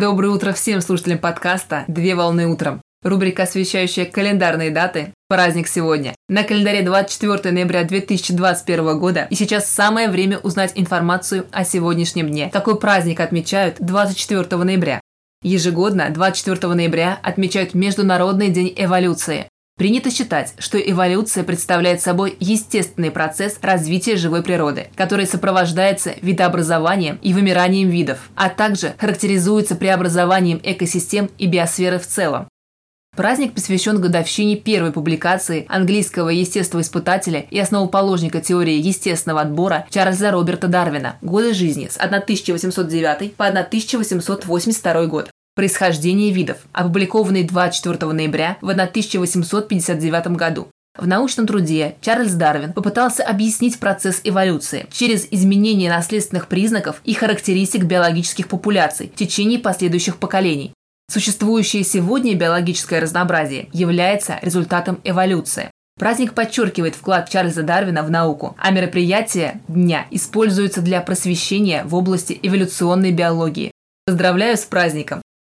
Доброе утро всем слушателям подкаста «Две волны утром». Рубрика, освещающая календарные даты. Праздник сегодня. На календаре 24 ноября 2021 года. И сейчас самое время узнать информацию о сегодняшнем дне. Какой праздник отмечают 24 ноября? Ежегодно 24 ноября отмечают Международный день эволюции. Принято считать, что эволюция представляет собой естественный процесс развития живой природы, который сопровождается видообразованием и вымиранием видов, а также характеризуется преобразованием экосистем и биосферы в целом. Праздник посвящен годовщине первой публикации английского естествоиспытателя и основоположника теории естественного отбора Чарльза Роберта Дарвина «Годы жизни» с 1809 по 1882 год. Происхождение видов, опубликованный 24 ноября в 1859 году. В научном труде Чарльз Дарвин попытался объяснить процесс эволюции через изменение наследственных признаков и характеристик биологических популяций в течение последующих поколений. Существующее сегодня биологическое разнообразие является результатом эволюции. Праздник подчеркивает вклад Чарльза Дарвина в науку, а мероприятия дня используются для просвещения в области эволюционной биологии. Поздравляю с праздником!